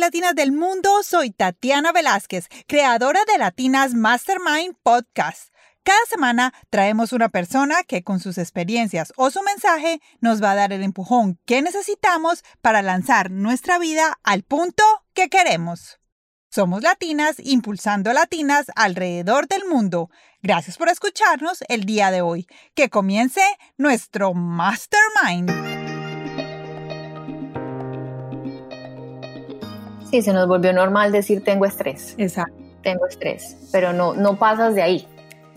latinas del mundo, soy Tatiana Velázquez, creadora de Latinas Mastermind Podcast. Cada semana traemos una persona que con sus experiencias o su mensaje nos va a dar el empujón que necesitamos para lanzar nuestra vida al punto que queremos. Somos latinas impulsando latinas alrededor del mundo. Gracias por escucharnos el día de hoy. Que comience nuestro Mastermind. Sí, se nos volvió normal decir tengo estrés. Exacto. Tengo estrés, pero no, no pasas de ahí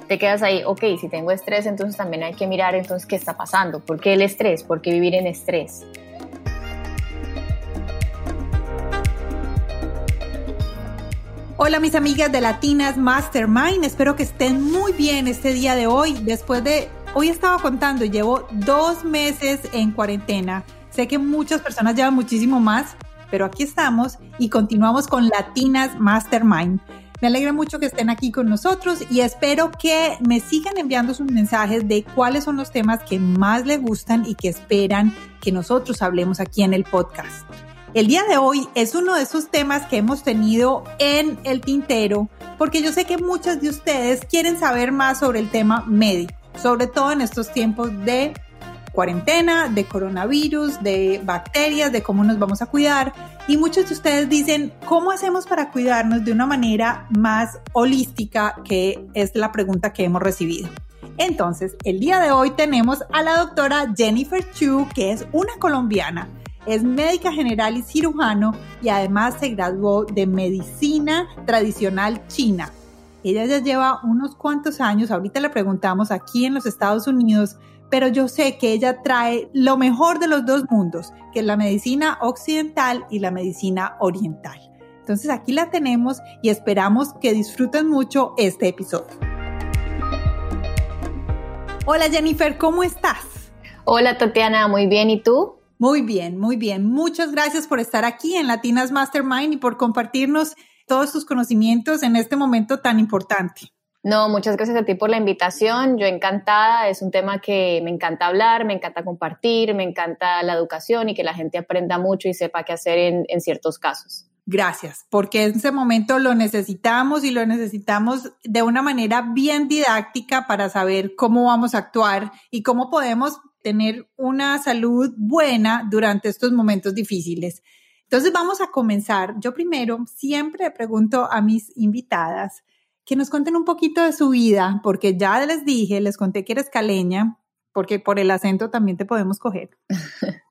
te quedas ahí, ok, si tengo estrés, entonces también hay que mirar entonces qué está pasando, por qué el estrés, por qué vivir en estrés. Hola mis amigas de Latinas Mastermind, espero que estén muy bien este día de hoy. Después de, hoy estaba contando, llevo dos meses en cuarentena. Sé que muchas personas llevan muchísimo más, pero aquí estamos y continuamos con Latinas Mastermind. Me alegra mucho que estén aquí con nosotros y espero que me sigan enviando sus mensajes de cuáles son los temas que más les gustan y que esperan que nosotros hablemos aquí en el podcast. El día de hoy es uno de esos temas que hemos tenido en el tintero porque yo sé que muchas de ustedes quieren saber más sobre el tema médico, sobre todo en estos tiempos de cuarentena, de coronavirus, de bacterias, de cómo nos vamos a cuidar. Y muchos de ustedes dicen, ¿cómo hacemos para cuidarnos de una manera más holística? Que es la pregunta que hemos recibido. Entonces, el día de hoy tenemos a la doctora Jennifer Chu, que es una colombiana. Es médica general y cirujano y además se graduó de medicina tradicional china. Ella ya lleva unos cuantos años, ahorita le preguntamos aquí en los Estados Unidos, pero yo sé que ella trae lo mejor de los dos mundos, que es la medicina occidental y la medicina oriental. Entonces aquí la tenemos y esperamos que disfruten mucho este episodio. Hola Jennifer, ¿cómo estás? Hola Tatiana, muy bien, ¿y tú? Muy bien, muy bien. Muchas gracias por estar aquí en Latinas Mastermind y por compartirnos todos tus conocimientos en este momento tan importante. No, muchas gracias a ti por la invitación. Yo encantada, es un tema que me encanta hablar, me encanta compartir, me encanta la educación y que la gente aprenda mucho y sepa qué hacer en, ciertos casos. Gracias, porque en ese momento lo necesitamos y lo necesitamos de una manera bien didáctica para saber cómo vamos a actuar y cómo podemos tener una salud buena durante estos momentos difíciles. Entonces vamos a comenzar. Yo primero siempre pregunto a mis invitadas, que nos cuenten un poquito de su vida, porque ya les dije, les conté que eres caleña, porque por el acento también te podemos coger.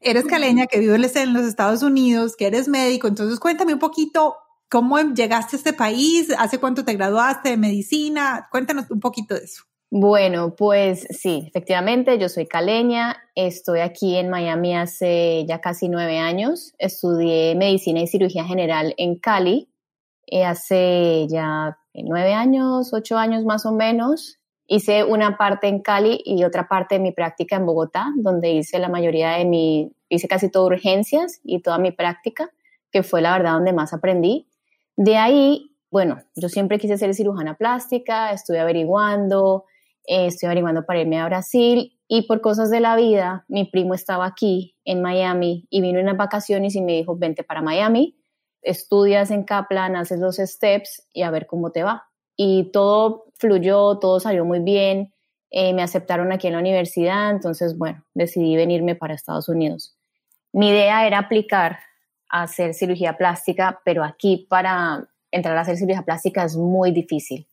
eres caleña, que vives en los Estados Unidos, que eres médico, entonces cuéntame un poquito cómo llegaste a este país, hace cuánto te graduaste de medicina, cuéntanos un poquito de eso. Bueno, pues sí, efectivamente, yo soy caleña, estoy aquí en Miami hace ya casi nueve años, estudié medicina y cirugía general en Cali, eh, hace ya nueve años, ocho años más o menos. Hice una parte en Cali y otra parte de mi práctica en Bogotá, donde hice la mayoría de mi, hice casi todo urgencias y toda mi práctica, que fue la verdad donde más aprendí. De ahí, bueno, yo siempre quise ser cirujana plástica, estuve averiguando, eh, estoy averiguando para irme a Brasil y por cosas de la vida, mi primo estaba aquí en Miami y vino unas vacaciones y me dijo, vente para Miami estudias en Kaplan, haces los steps y a ver cómo te va. Y todo fluyó, todo salió muy bien, eh, me aceptaron aquí en la universidad, entonces, bueno, decidí venirme para Estados Unidos. Mi idea era aplicar a hacer cirugía plástica, pero aquí para entrar a hacer cirugía plástica es muy difícil.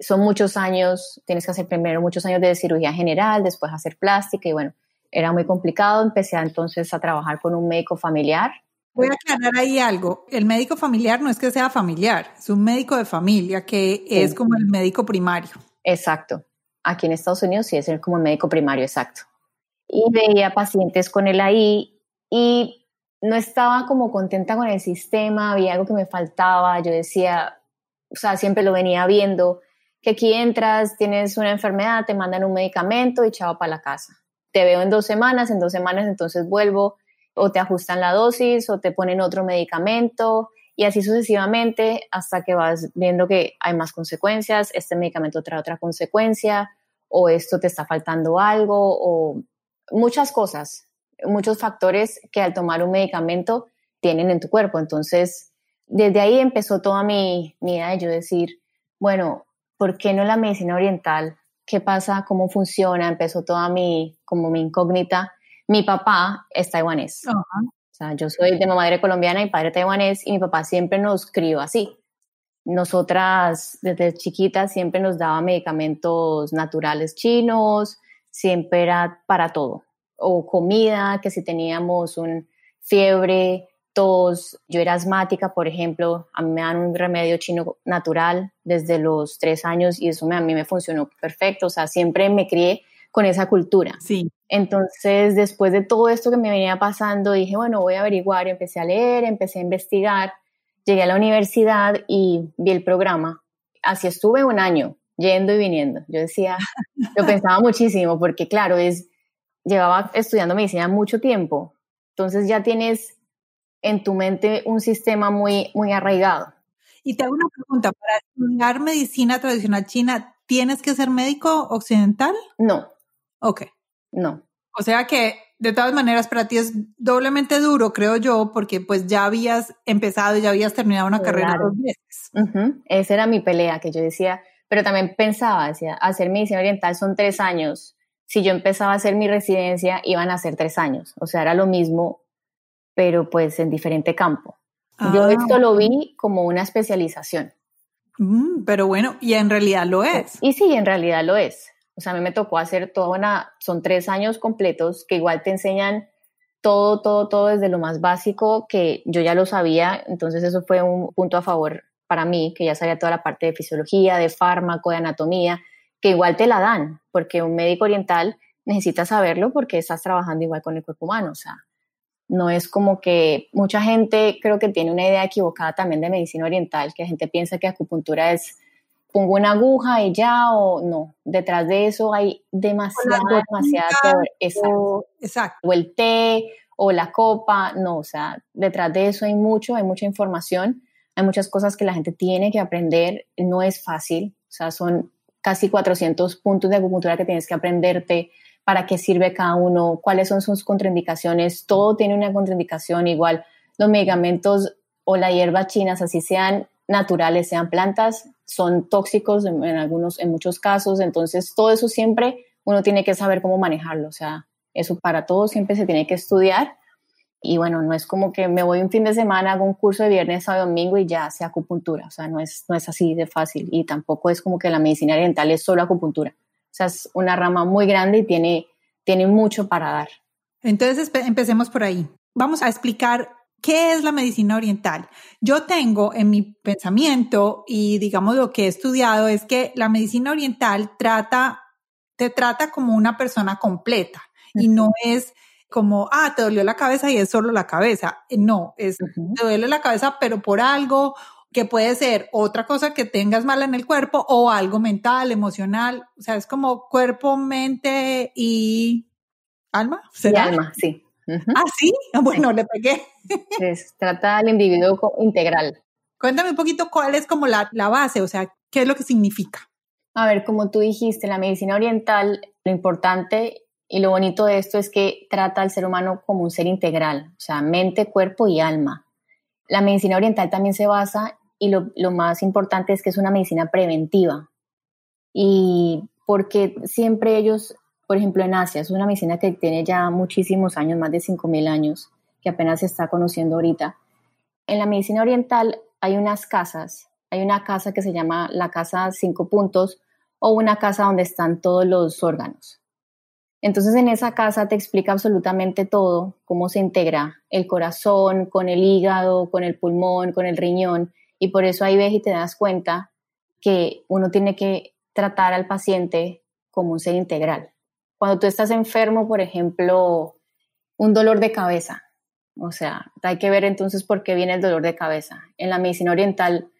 Son muchos años, tienes que hacer primero muchos años de cirugía general, después hacer plástica y bueno, era muy complicado. Empecé entonces a trabajar con un médico familiar Voy a aclarar ahí algo. El médico familiar no es que sea familiar, es un médico de familia que es como el médico primario. Exacto. Aquí en Estados Unidos sí es como el médico primario, exacto. Y veía pacientes con él ahí y no estaba como contenta con el sistema, había algo que me faltaba. Yo decía, o sea, siempre lo venía viendo, que aquí entras, tienes una enfermedad, te mandan un medicamento y chao para la casa. Te veo en dos semanas, en dos semanas entonces vuelvo o te ajustan la dosis o te ponen otro medicamento y así sucesivamente hasta que vas viendo que hay más consecuencias, este medicamento trae otra consecuencia o esto te está faltando algo o muchas cosas, muchos factores que al tomar un medicamento tienen en tu cuerpo. Entonces, desde ahí empezó toda mi, mi idea de yo decir, bueno, ¿por qué no la medicina oriental? ¿Qué pasa? ¿Cómo funciona? Empezó toda mi, como mi incógnita. Mi papá es taiwanés. O sea, yo soy de madre colombiana y padre taiwanés y mi papá siempre nos crió así. Nosotras desde chiquitas siempre nos daba medicamentos naturales chinos, siempre era para todo. O comida, que si teníamos un fiebre, tos, yo era asmática, por ejemplo, a mí me dan un remedio chino natural desde los tres años y eso a mí me funcionó perfecto, o sea, siempre me crié con esa cultura. Sí. Entonces, después de todo esto que me venía pasando, dije, bueno, voy a averiguar, empecé a leer, empecé a investigar, llegué a la universidad y vi el programa. Así estuve un año, yendo y viniendo. Yo decía, lo pensaba muchísimo, porque claro, es, llevaba estudiando medicina mucho tiempo, entonces ya tienes en tu mente un sistema muy, muy arraigado. Y te hago una pregunta, para estudiar medicina tradicional china, ¿tienes que ser médico occidental? No. Ok. No. O sea que de todas maneras para ti es doblemente duro, creo yo, porque pues ya habías empezado, ya habías terminado una carrera dos veces. Esa era mi pelea, que yo decía, pero también pensaba, decía, hacer medicina oriental son tres años. Si yo empezaba a hacer mi residencia, iban a ser tres años. O sea, era lo mismo pero pues en diferente campo. Yo ah, esto lo vi como una especialización. Mm, pero bueno, y en realidad lo es. Y sí, en realidad lo es. O sea, a mí me tocó hacer toda una, son tres años completos que igual te enseñan todo, todo, todo desde lo más básico que yo ya lo sabía, entonces eso fue un punto a favor para mí, que ya sabía toda la parte de fisiología, de fármaco, de anatomía, que igual te la dan, porque un médico oriental necesita saberlo porque estás trabajando igual con el cuerpo humano, o sea, no es como que mucha gente creo que tiene una idea equivocada también de medicina oriental, que la gente piensa que acupuntura es pongo una aguja y ya o no, detrás de eso hay demasiada, demasiada exacto. exacto. O el té o la copa, no, o sea, detrás de eso hay mucho, hay mucha información, hay muchas cosas que la gente tiene que aprender, no es fácil, o sea, son casi 400 puntos de acupuntura que tienes que aprenderte, para qué sirve cada uno, cuáles son sus contraindicaciones, todo tiene una contraindicación igual. Los medicamentos o las hierbas chinas, así sean naturales, sean plantas, son tóxicos en, algunos, en muchos casos, entonces todo eso siempre uno tiene que saber cómo manejarlo, o sea, eso para todo siempre se tiene que estudiar. Y bueno, no es como que me voy un fin de semana, hago un curso de viernes, sábado, domingo y ya sea acupuntura, o sea, no es, no es así de fácil. Y tampoco es como que la medicina oriental es solo acupuntura. Sea, es una rama muy grande y tiene, tiene mucho para dar. Entonces, empecemos por ahí. Vamos a explicar qué es la medicina oriental. Yo tengo en mi pensamiento y digamos lo que he estudiado es que la medicina oriental trata, te trata como una persona completa y no es como, ah, te dolió la cabeza y es solo la cabeza. No, es, te duele la cabeza, pero por algo que puede ser otra cosa que tengas mal en el cuerpo o algo mental, emocional, o sea, es como cuerpo, mente y alma. ¿será? alma, sí. Ah, sí, bueno, le pegué. Trata al individuo integral. Cuéntame un poquito cuál es como la, la base, o sea, qué es lo que significa. A ver, como tú dijiste, la medicina oriental, lo importante y lo bonito de esto es que trata al ser humano como un ser integral, o sea, mente, cuerpo y alma. La medicina oriental también se basa y lo, lo, más importante es que es una medicina preventiva. Y porque siempre ellos, por ejemplo en Asia, es una medicina que tiene ya muchísimos años, más de 5.000 años, que apenas se está conociendo ahorita. En la medicina oriental hay unas casas, hay una casa que se llama la casa cinco puntos o una casa donde están todos los órganos. Entonces en esa casa te explica absolutamente todo, cómo se integra el corazón con el hígado, con el pulmón, con el riñón, y por eso ahí ves y te das cuenta que uno tiene que tratar al paciente como un ser integral. Cuando tú estás enfermo, por ejemplo, un dolor de cabeza, o sea, hay que ver entonces por qué viene el dolor de cabeza. En la medicina oriental,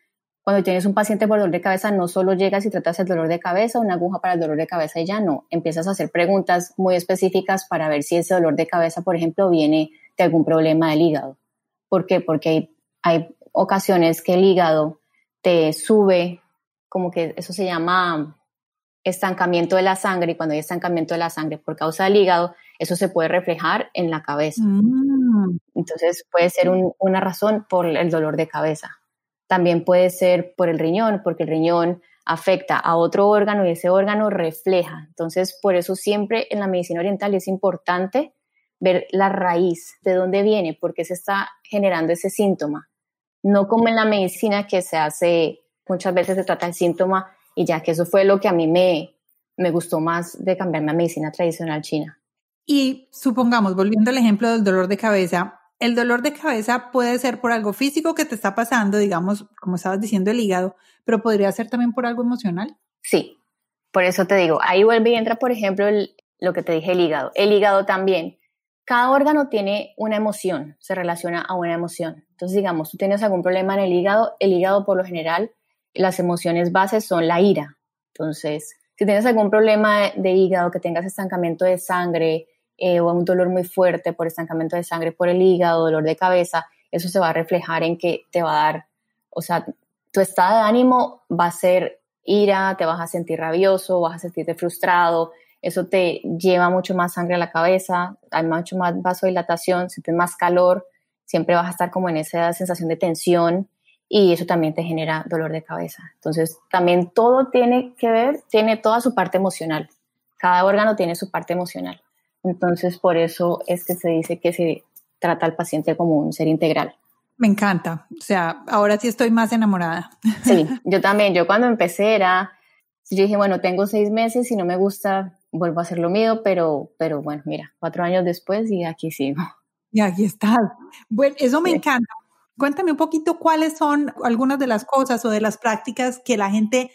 cuando tienes un paciente por dolor de cabeza, no solo llegas y tratas el dolor de cabeza, una aguja para el dolor de cabeza y ya no. Empiezas a hacer preguntas muy específicas para ver si ese dolor de cabeza, por ejemplo, viene de algún problema del hígado. ¿Por qué? Porque hay, hay ocasiones que el hígado te sube, como que eso se llama estancamiento de la sangre, y cuando hay estancamiento de la sangre por causa del hígado, eso se puede reflejar en la cabeza. Mm. Entonces puede ser una razón por el dolor de cabeza. También puede ser por el riñón, porque el riñón afecta a otro órgano y ese órgano refleja. Entonces, por eso siempre en la medicina oriental es importante ver la raíz, de dónde viene, por qué se está generando ese síntoma. No como en la medicina que se hace, muchas veces se trata el síntoma y ya que eso fue lo que a mí me, me gustó más de cambiarme a medicina tradicional china. Y supongamos, volviendo al ejemplo del dolor de cabeza, el dolor de cabeza puede ser por algo físico que te está pasando, digamos, como estabas diciendo, el hígado, pero podría ser también por algo emocional. Sí, por eso te digo, ahí vuelve y entra, por ejemplo, lo que te dije, el hígado. El hígado también. Cada órgano tiene una emoción, se relaciona a una emoción. Entonces, digamos, tú tienes algún problema en el hígado, el hígado por lo general, las emociones bases son la ira. Entonces, si tienes algún problema de hígado, que tengas estancamiento de sangre, eh, o un dolor muy fuerte por estancamiento de sangre por el hígado, dolor de cabeza, eso se va a reflejar en que te va a dar, o sea, tu estado de ánimo va a ser ira, te vas a sentir rabioso, vas a sentirte frustrado, eso te lleva mucho más sangre a la cabeza, hay mucho más vasodilatación, sientes más calor, siempre vas a estar como en esa sensación de tensión y eso también te genera dolor de cabeza. Entonces, también todo tiene que ver, tiene toda su parte emocional. Cada órgano tiene su parte emocional. Entonces, por eso es que se dice que se trata al paciente como un ser integral. Me encanta. O sea, ahora sí estoy más enamorada. Sí, yo también. Yo cuando empecé era, yo dije, bueno, tengo seis meses y no me gusta, vuelvo a hacer lo mío, pero, pero bueno, mira, cuatro años después y aquí sigo. Y aquí estás. Bueno, eso me encanta. Cuéntame un poquito cuáles son algunas de las cosas o de las prácticas que la gente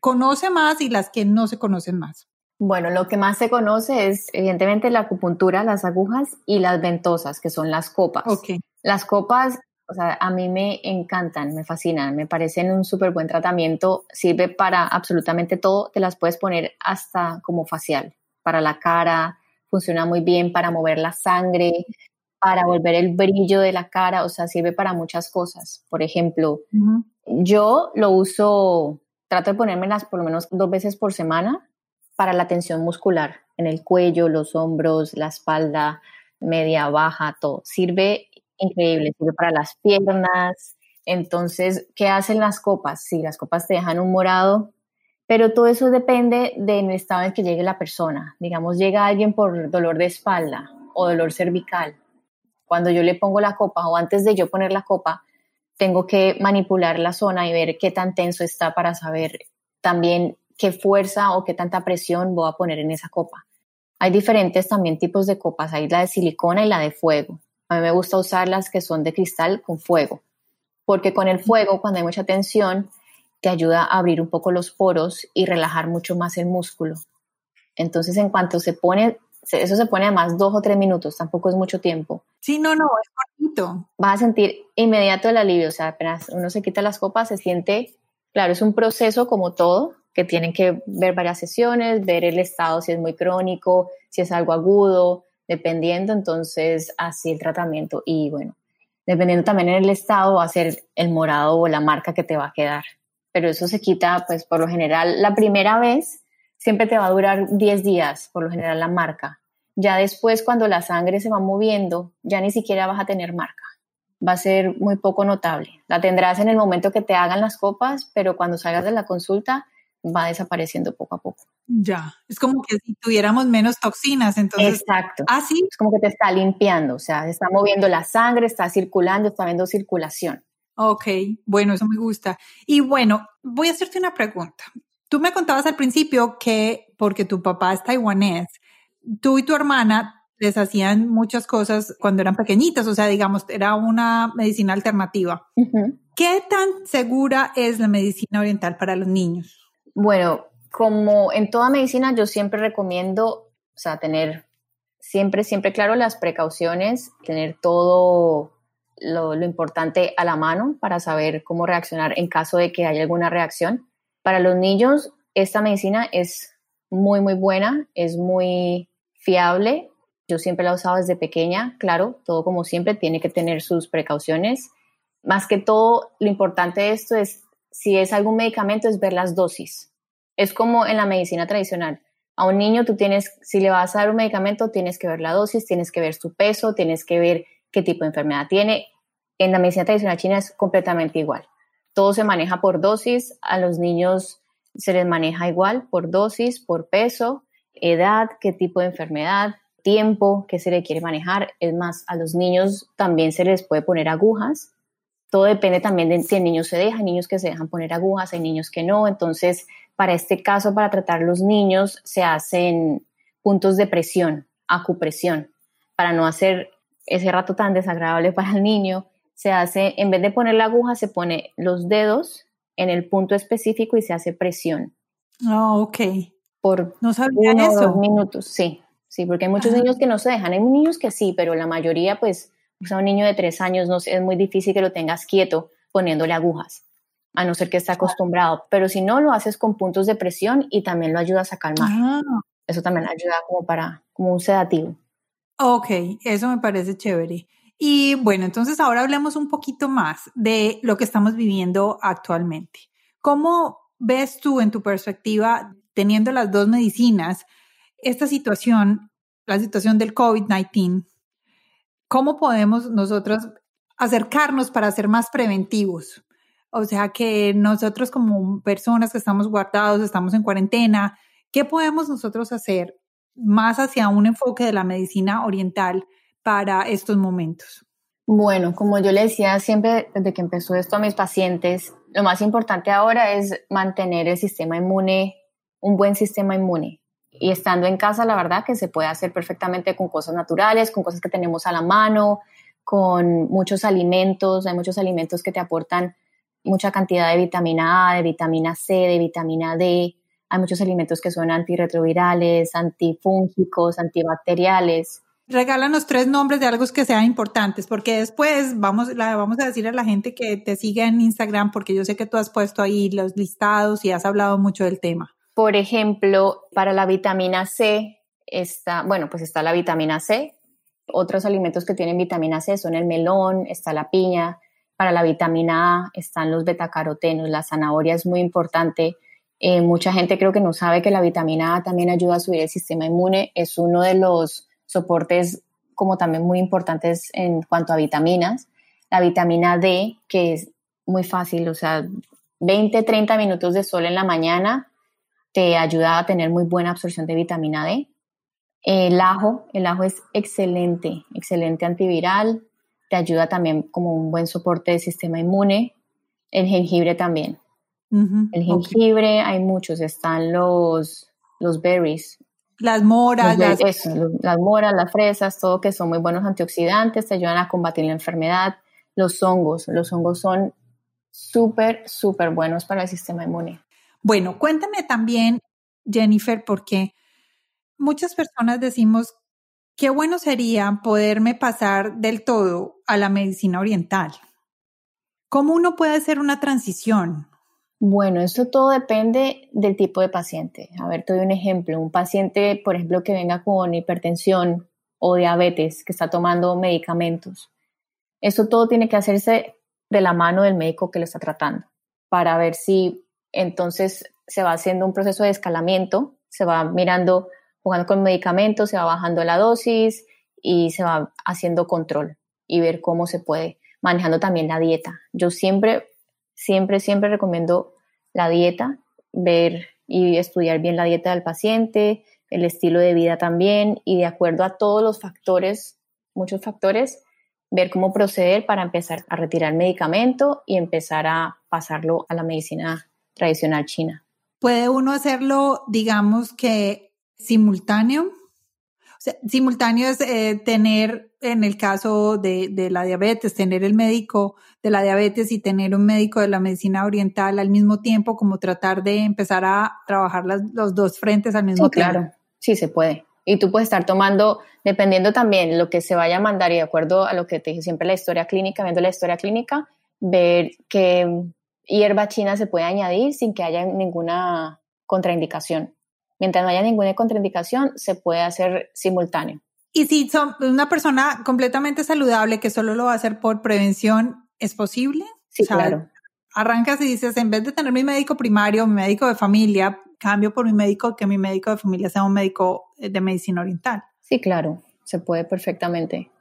conoce más y las que no se conocen más. Bueno, lo que más se conoce es evidentemente la acupuntura, las agujas y las ventosas, que son las copas. Okay. Las copas, o sea, a mí me encantan, me fascinan, me parecen un súper buen tratamiento, sirve para absolutamente todo, te las puedes poner hasta como facial, para la cara, funciona muy bien para mover la sangre, para volver el brillo de la cara, o sea, sirve para muchas cosas. Por ejemplo, yo lo uso, trato de ponérmelas por lo menos dos veces por semana para la tensión muscular en el cuello, los hombros, la espalda, media, baja, todo. Sirve increíble, sirve para las piernas. Entonces, ¿qué hacen las copas? Sí, las copas te dejan un morado, pero todo eso depende del estado en que llegue la persona. Digamos, llega alguien por dolor de espalda o dolor cervical. Cuando yo le pongo la copa o antes de yo poner la copa, tengo que manipular la zona y ver qué tan tenso está para saber también qué fuerza o qué tanta presión voy a poner en esa copa. Hay diferentes también tipos de copas, hay la de silicona y la de fuego. A mí me gusta usar las que son de cristal con fuego, porque con el fuego, cuando hay mucha tensión, te ayuda a abrir un poco los poros y relajar mucho más el músculo. Entonces, en cuanto se pone, eso se pone a más dos o tres minutos, tampoco es mucho tiempo. Sí, no, no, es cortito. Vas a sentir inmediato el alivio, o sea, apenas uno se quita las copas, se siente, claro, es un proceso como todo, que tienen que ver varias sesiones, ver el estado, si es muy crónico, si es algo agudo, dependiendo entonces así el tratamiento y bueno, dependiendo también en el estado va a ser el morado o la marca que te va a quedar. Pero eso se quita pues por lo general la primera vez siempre te va a durar 10 días, por lo general la marca. Ya después cuando la sangre se va moviendo, ya ni siquiera vas a tener marca. Va a ser muy poco notable. La tendrás en el momento que te hagan las copas, pero cuando salgas de la consulta va desapareciendo poco a poco. Ya, es como que si tuviéramos menos toxinas, entonces. Exacto. Ah, sí. Es como que te está limpiando, o sea, está moviendo la sangre, está circulando, está viendo circulación. Ok, bueno, eso me gusta. Y bueno, voy a hacerte una pregunta. Tú me contabas al principio que, porque tu papá es taiwanés, tú y tu hermana les hacían muchas cosas cuando eran pequeñitas, o sea, digamos, era una medicina alternativa. ¿Qué tan segura es la medicina oriental para los niños? Bueno, como en toda medicina, yo siempre recomiendo, o sea, tener siempre, siempre claro las precauciones, tener todo lo, importante a la mano para saber cómo reaccionar en caso de que haya alguna reacción. Para los niños, esta medicina es muy, muy buena, es muy fiable. Yo siempre la he usado desde pequeña, claro, todo como siempre tiene que tener sus precauciones. Más que todo, lo importante de esto es si es algún medicamento, es ver las dosis. Es como en la medicina tradicional. A un niño tú tienes, si le vas a dar un medicamento, tienes que ver la dosis, tienes que ver su peso, tienes que ver qué tipo de enfermedad tiene. En la medicina tradicional china es completamente igual. Todo se maneja por dosis, a los niños se les maneja igual por dosis, por peso, edad, qué tipo de enfermedad, tiempo que se le quiere manejar. Es más, a los niños también se les puede poner agujas. Todo depende también de si el niño se deja, hay niños que se dejan poner agujas, hay niños que no. Entonces, para este caso, para tratar los niños, se hacen puntos de presión, acupresión, para no hacer ese rato tan desagradable para el niño. Se hace, en vez de poner la aguja, se pone los dedos en el punto específico y se hace presión. Ah, ok. Por no sabía eso. dos minutos, sí. Sí, porque hay muchos niños que no se dejan, hay niños que sí, pero la mayoría, pues, o sea, un niño de tres años no, es muy difícil que lo tengas quieto poniéndole agujas, a no ser que esté acostumbrado. Pero si no, lo haces con puntos de presión y también lo ayudas a calmar. Ah. Eso también ayuda como para, como un sedativo. Ok, eso me parece chévere. Y bueno, entonces ahora hablemos un poquito más de lo que estamos viviendo actualmente. ¿Cómo ves tú en tu perspectiva, teniendo las dos medicinas, esta situación, la situación del COVID-19, ¿cómo podemos nosotros acercarnos para ser más preventivos? O sea, que nosotros como personas que estamos guardados, estamos en cuarentena, ¿qué podemos nosotros hacer más hacia un enfoque de la medicina oriental para estos momentos? Bueno, como yo le decía siempre desde que empezó esto a mis pacientes, lo más importante ahora es mantener el sistema inmune, un buen sistema inmune y estando en casa, la verdad que se puede hacer perfectamente con cosas naturales, con cosas que tenemos a la mano, con muchos alimentos. Hay muchos alimentos que te aportan mucha cantidad de vitamina A, de vitamina C, de vitamina D. Hay muchos alimentos que son antirretrovirales, antifúngicos, antibacteriales. Regálanos tres nombres de algo que sean importantes, porque después vamos, la, vamos a decir a la gente que te siga en Instagram, porque yo sé que tú has puesto ahí los listados y has hablado mucho del tema. Por ejemplo, para la vitamina C está, bueno, pues está la vitamina C. Otros alimentos que tienen vitamina C son el melón, está la piña. Para la vitamina A están los betacarotenos. La zanahoria es muy importante. Eh, mucha gente creo que no sabe que la vitamina A también ayuda a subir el sistema inmune. Es uno de los soportes como también muy importantes en cuanto a vitaminas. La vitamina D, que es muy fácil, o sea, 20, 30 minutos de sol en la mañana te ayuda a tener muy buena absorción de vitamina D. El ajo, el ajo es excelente, excelente antiviral, te ayuda también como un buen soporte del sistema inmune. El jengibre también. el jengibre, hay muchos, están los, los berries. Las moras, las... las moras, las fresas, todo que son muy buenos antioxidantes, te ayudan a combatir la enfermedad. Los hongos, los hongos son súper, súper buenos para el sistema inmune. Bueno, cuéntame también, Jennifer, porque muchas personas decimos, qué bueno sería poderme pasar del todo a la medicina oriental. ¿Cómo uno puede hacer una transición? Bueno, eso todo depende del tipo de paciente. A ver, te doy un ejemplo. Un paciente, por ejemplo, que venga con hipertensión o diabetes, que está tomando medicamentos. Eso todo tiene que hacerse de la mano del médico que lo está tratando para ver si entonces se va haciendo un proceso de escalamiento, se va mirando, jugando con medicamentos, se va bajando la dosis y se va haciendo control y ver cómo se puede, manejando también la dieta. Yo siempre, siempre, siempre recomiendo la dieta, ver y estudiar bien la dieta del paciente, el estilo de vida también y de acuerdo a todos los factores, muchos factores, ver cómo proceder para empezar a retirar medicamento y empezar a pasarlo a la medicina tradicional china. ¿Puede uno hacerlo, digamos que simultáneo? Sea, simultáneo es eh, tener, en el caso de, de, la diabetes, tener el médico de la diabetes y tener un médico de la medicina oriental al mismo tiempo, como tratar de empezar a trabajar los dos frentes al mismo tiempo. Claro, sí se puede. Y tú puedes estar tomando, dependiendo también lo que se vaya a mandar y de acuerdo a lo que te dije siempre, la historia clínica, viendo la historia clínica, ver que hierba china se puede añadir sin que haya ninguna contraindicación. Mientras no haya ninguna contraindicación, se puede hacer simultáneo. Y si son una persona completamente saludable que solo lo va a hacer por prevención, ¿es posible? Sí, claro. Arrancas y dices, en vez de tener mi médico primario, mi médico de familia, cambio por mi médico, que mi médico de familia sea un médico de medicina oriental. Sí, claro, se puede perfectamente.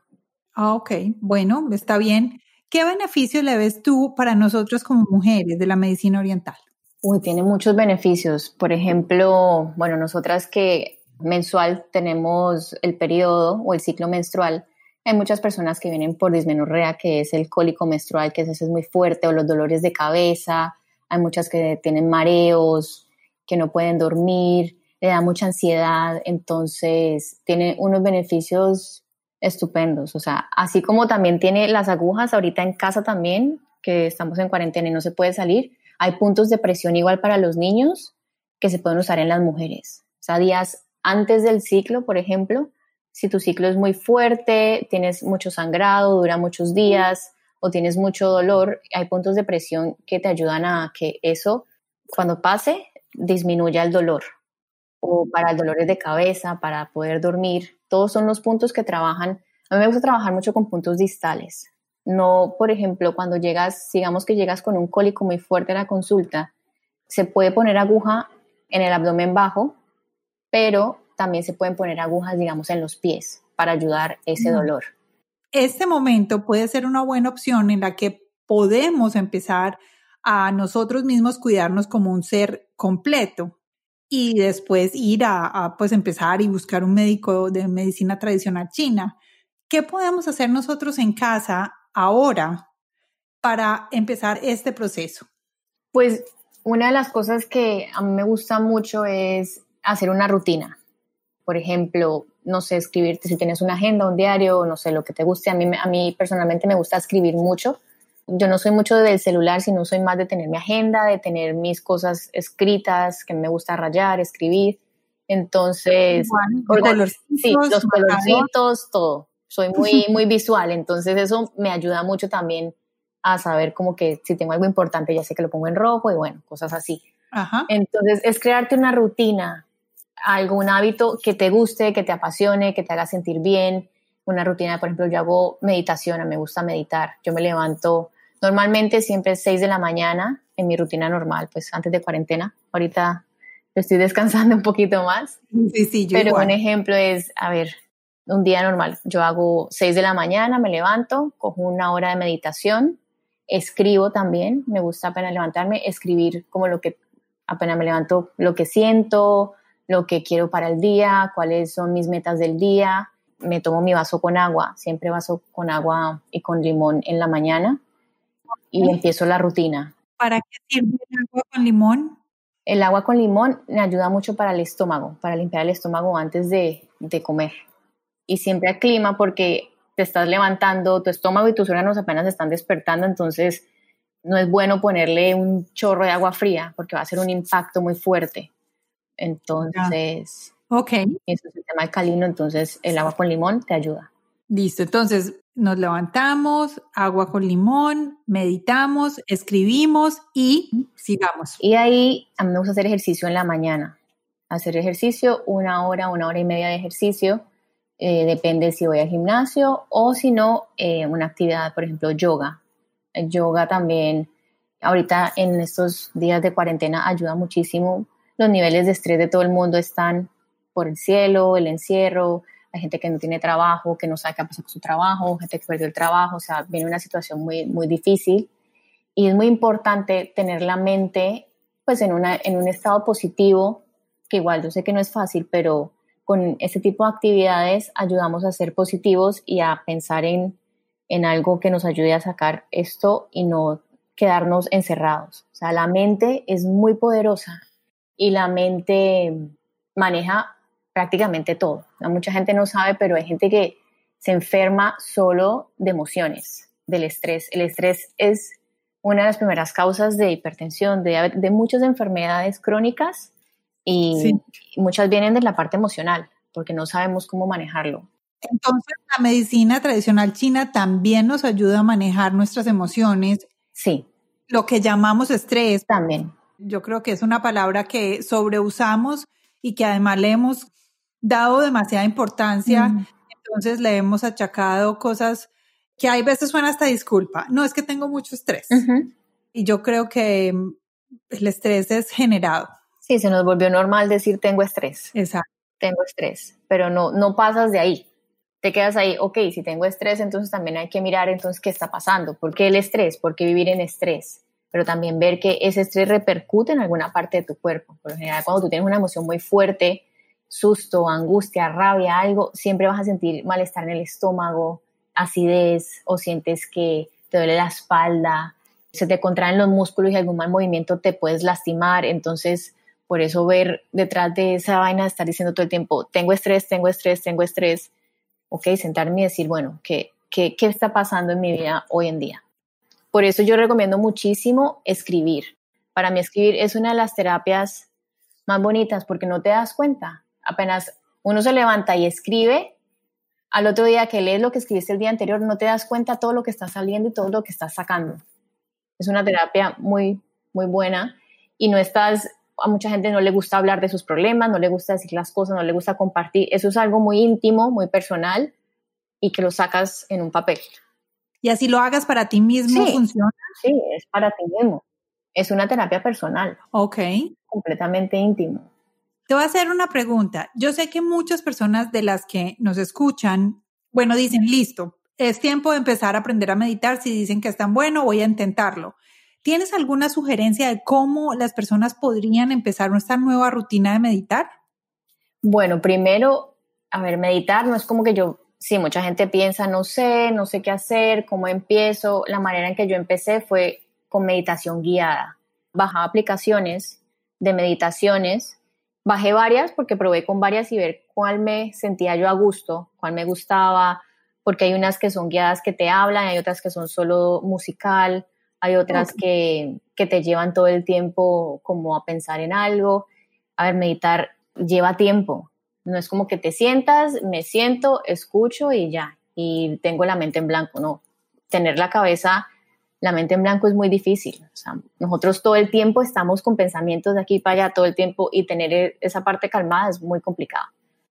Ah, ok, bueno, está bien. ¿Qué beneficios le ves tú para nosotros como mujeres de la medicina oriental? Uy, tiene muchos beneficios. Por ejemplo, bueno, nosotras que mensual tenemos el periodo o el ciclo menstrual, hay muchas personas que vienen por dismenorrea, que es el cólico menstrual, que es muy fuerte, o los dolores de cabeza. Hay muchas que tienen mareos, que no pueden dormir, le da mucha ansiedad. Entonces, tiene unos beneficios estupendos. O sea, así como también tiene las agujas ahorita en casa también, que estamos en cuarentena y no se puede salir, hay puntos de presión igual para los niños que se pueden usar en las mujeres. O sea, días antes del ciclo, por ejemplo, si tu ciclo es muy fuerte, tienes mucho sangrado, dura muchos días o tienes mucho dolor, hay puntos de presión que te ayudan a que eso, cuando pase, disminuya el dolor. O para dolores de cabeza, para poder dormir. Todos son los puntos que trabajan. A mí me gusta trabajar mucho con puntos distales. No, por ejemplo, cuando llegas, digamos que llegas con un cólico muy fuerte a la consulta, se puede poner aguja en el abdomen bajo, pero también se pueden poner agujas, digamos, en los pies para ayudar ese dolor. Este momento puede ser una buena opción en la que podemos empezar a nosotros mismos cuidarnos como un ser completo y después ir a, pues empezar y buscar un médico de medicina tradicional china. ¿Qué podemos hacer nosotros en casa ahora para empezar este proceso? Pues una de las cosas que a mí me gusta mucho es hacer una rutina por ejemplo, no sé, escribirte si tienes una agenda, un diario, no sé, lo que te guste. A mí, a mí personalmente me gusta escribir mucho. Yo no soy mucho del celular, sino soy más de tener mi agenda, de tener mis cosas escritas, que me gusta rayar, escribir. Entonces, sí, los colorcitos, todo. Soy muy, muy visual, entonces eso me ayuda mucho también a saber como que si tengo algo importante, ya sé que lo pongo en rojo y bueno, cosas así. Entonces, es crearte una rutina algún hábito que te guste, que te apasione, que te haga sentir bien. Una rutina, por ejemplo, yo hago meditación, me gusta meditar. Yo me levanto normalmente siempre 6 de la mañana en mi rutina normal, pues antes de cuarentena. Ahorita estoy descansando un poquito más. Sí, sí, yo Pero un ejemplo es, a ver, un día normal. Yo hago 6 de la mañana, me levanto, cojo una hora de meditación, escribo también, me gusta apenas levantarme, escribir como lo que apenas me levanto, lo que siento, lo que quiero para el día, cuáles son mis metas del día. Me tomo mi vaso con agua, siempre vaso con agua y con limón en la mañana y empiezo la rutina. ¿Para qué sirve el agua con limón? El agua con limón me ayuda mucho para el estómago, para limpiar el estómago antes de, de comer. Y siempre a clima porque te estás levantando, tu estómago y tus órganos apenas están despertando, entonces no es bueno ponerle un chorro de agua fría porque va a ser un impacto muy fuerte. Entonces, ok. Eso es el tema alcalino, entonces el agua con limón te ayuda. Listo, entonces nos levantamos, agua con limón, meditamos, escribimos y sigamos. Y ahí a mí me gusta hacer ejercicio en la mañana. Hacer ejercicio, una hora, una hora y media de ejercicio. Eh, depende si voy al gimnasio o si no, eh, una actividad, por ejemplo, yoga. Yoga también, ahorita en estos días de cuarentena, ayuda muchísimo. Los niveles de estrés de todo el mundo están por el cielo, el encierro, hay gente que no tiene trabajo, que no sabe qué pasar con su trabajo, gente que perdió el trabajo, o sea, viene una situación muy, muy difícil. Y es muy importante tener la mente pues en, una, en un estado positivo, que igual yo sé que no es fácil, pero con este tipo de actividades ayudamos a ser positivos y a pensar en, en algo que nos ayude a sacar esto y no quedarnos encerrados. O sea, la mente es muy poderosa y la mente maneja prácticamente todo. Mucha gente no sabe, pero hay gente que se enferma solo de emociones, del estrés. El estrés es una de las primeras causas de hipertensión, de, de muchas enfermedades crónicas y muchas vienen de la parte emocional, porque no sabemos cómo manejarlo. Entonces, la medicina tradicional china también nos ayuda a manejar nuestras emociones. Sí. Lo que llamamos estrés. También yo creo que es una palabra que sobreusamos y que además le hemos dado demasiada importancia. Entonces le hemos achacado cosas que hay veces suena hasta disculpa. No, es que tengo mucho estrés. Y yo creo que mm, el estrés es generado. Sí, se nos volvió normal decir tengo estrés. Exacto. Tengo estrés, pero no, no pasas de ahí. te quedas ahí, ok, si tengo estrés, entonces también hay que mirar entonces qué está pasando, por qué el estrés, por qué vivir en estrés, pero también ver que ese estrés repercute en alguna parte de tu cuerpo. Por lo general, cuando tú tienes una emoción muy fuerte, susto, angustia, rabia, algo, siempre vas a sentir malestar en el estómago, acidez o sientes que te duele la espalda, se te contraen los músculos y algún mal movimiento te puedes lastimar. Entonces, por eso ver detrás de esa vaina, estar diciendo todo el tiempo, tengo estrés, tengo estrés, tengo estrés, ok, sentarme y decir, bueno, ¿qué, qué, qué está pasando en mi vida hoy en día? Por eso yo recomiendo muchísimo escribir. Para mí escribir es una de las terapias más bonitas porque no te das cuenta. Apenas uno se levanta y escribe, al otro día que lees lo que escribiste el día anterior, no te das cuenta todo lo que está saliendo y todo lo que estás sacando. Es una terapia muy, muy buena y no estás, a mucha gente no le gusta hablar de sus problemas, no le gusta decir las cosas, no le gusta compartir. Eso es algo muy íntimo, muy personal y que lo sacas en un papel. Y así lo hagas para ti mismo, ¿funciona? Sí, es para ti mismo. Es una terapia personal. Ok. Completamente íntimo. Te voy a hacer una pregunta. Yo sé que muchas personas de las que nos escuchan, bueno, dicen, listo, es tiempo de empezar a aprender a meditar. Si dicen que es tan bueno, voy a intentarlo. ¿Tienes alguna sugerencia de cómo las personas podrían empezar esta nueva rutina de meditar? Bueno, primero, a ver, meditar no es como que yo, sí, mucha gente piensa, no sé, no sé qué hacer, cómo empiezo. La manera en que yo empecé fue con meditación guiada. Bajaba aplicaciones de meditaciones Bajé varias porque probé con varias y ver cuál me sentía yo a gusto, cuál me gustaba, porque hay unas que son guiadas que te hablan, hay otras que son solo musical, hay otras que, que te llevan todo el tiempo como a pensar en algo. A ver, meditar lleva tiempo. No es como que te sientas, me siento, escucho y ya, y tengo la mente en blanco, no. Tener la cabeza la mente en blanco es muy difícil. O sea, nosotros todo el tiempo estamos con pensamientos de aquí para allá todo el tiempo y tener e, esa parte calmada es muy complicado.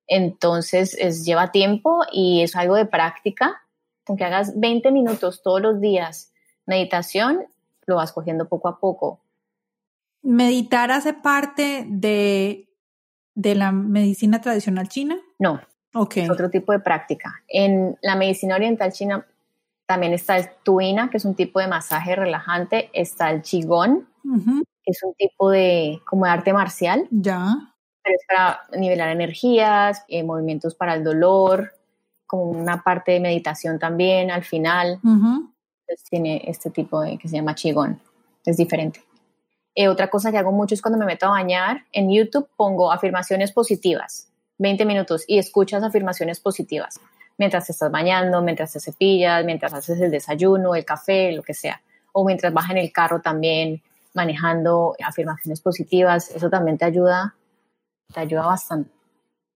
Entonces, es, lleva tiempo y es algo de práctica. Aunque hagas 20 minutos todos los días meditación, lo vas cogiendo poco a poco. ¿Meditar hace parte de, de la medicina tradicional china? No. Ok. Es otro tipo de práctica. En la medicina oriental china también está el tuina, que es un tipo de masaje relajante. Está el qigong, que es un tipo de como de arte marcial. Ya. Pero es para nivelar energías, eh, movimientos para el dolor, como una parte de meditación también al final. Entonces tiene este tipo de que se llama qigong. Es diferente. Eh, otra cosa que hago mucho es cuando me meto a bañar, en YouTube pongo afirmaciones positivas, 20 minutos, y escuchas afirmaciones positivas mientras te estás bañando, mientras te cepillas, mientras haces el desayuno, el café, lo que sea. O mientras vas en el carro también manejando afirmaciones positivas, eso también te ayuda, te ayuda bastante.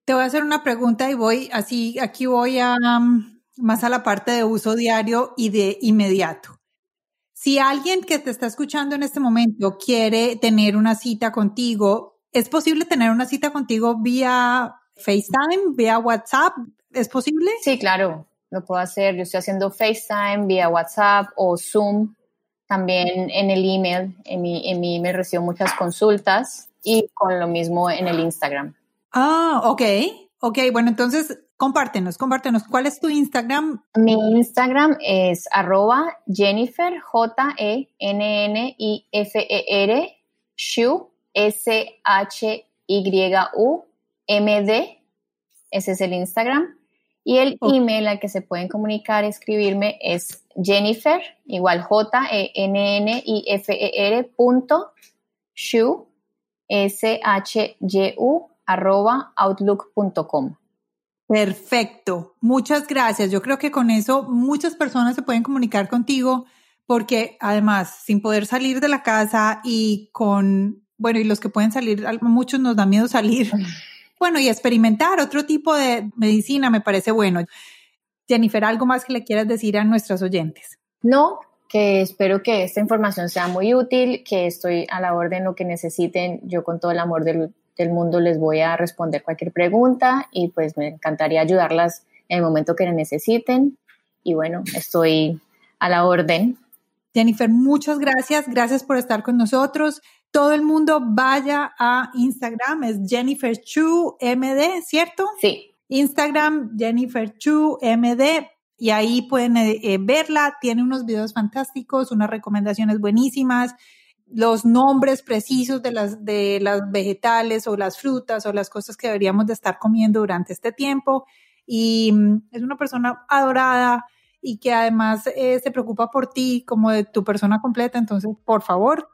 Te voy a hacer una pregunta y voy así, aquí voy a um, más a la parte de uso diario y de inmediato. Si alguien que te está escuchando en este momento quiere tener una cita contigo, ¿es posible tener una cita contigo vía FaceTime, vía WhatsApp? ¿Es posible? Sí, claro, lo puedo hacer. Yo estoy haciendo FaceTime vía WhatsApp o Zoom. También en el email, en mi, en mi email recibo muchas consultas y con lo mismo en el Instagram. Ah, ok. Ok, bueno, entonces compártenos, compártenos. ¿Cuál es tu Instagram? Mi Instagram es arroba Jennifer, J-E-N-N-I-F-E-R, Shu, S-H-Y-U-M-D. Ese es el Instagram. Y el email al que se pueden comunicar, escribirme es Jennifer, igual J E N N I F E R punto shu S H Y U arroba outlook.com. Perfecto, muchas gracias. Yo creo que con eso muchas personas se pueden comunicar contigo porque además sin poder salir de la casa y con, bueno, y los que pueden salir, muchos nos da miedo salir. bueno, y experimentar otro tipo de medicina me parece bueno. Jennifer, ¿algo más que le quieras decir a nuestros oyentes? No, que espero que esta información sea muy útil, que estoy a la orden lo que necesiten. Yo con todo el amor del, del mundo les voy a responder cualquier pregunta y pues me encantaría ayudarlas en el momento que la necesiten. Y bueno, estoy a la orden. Jennifer, muchas gracias. Gracias por estar con nosotros todo el mundo vaya a Instagram, es Jennifer Chu MD, ¿cierto? Sí. Instagram, Jennifer Chu MD, y ahí pueden eh, verla. Tiene unos videos fantásticos, unas recomendaciones buenísimas, los nombres precisos de las, de las vegetales o las frutas o las cosas que deberíamos de estar comiendo durante este tiempo. Y mm, es una persona adorada y que además eh, se preocupa por ti como de tu persona completa. Entonces, por favor,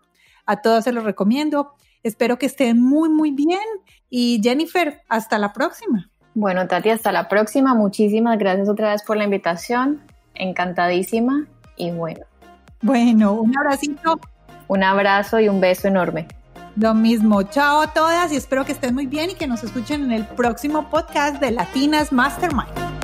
a todos se los recomiendo. Espero que estén muy, muy bien. Y Jennifer, hasta la próxima. Bueno, Tati, hasta la próxima. Muchísimas gracias otra vez por la invitación. Encantadísima y bueno. Bueno, un abracito. Un abrazo y un beso enorme. Lo mismo. Chao a todas y espero que estén muy bien y que nos escuchen en el próximo podcast de Latinas Mastermind.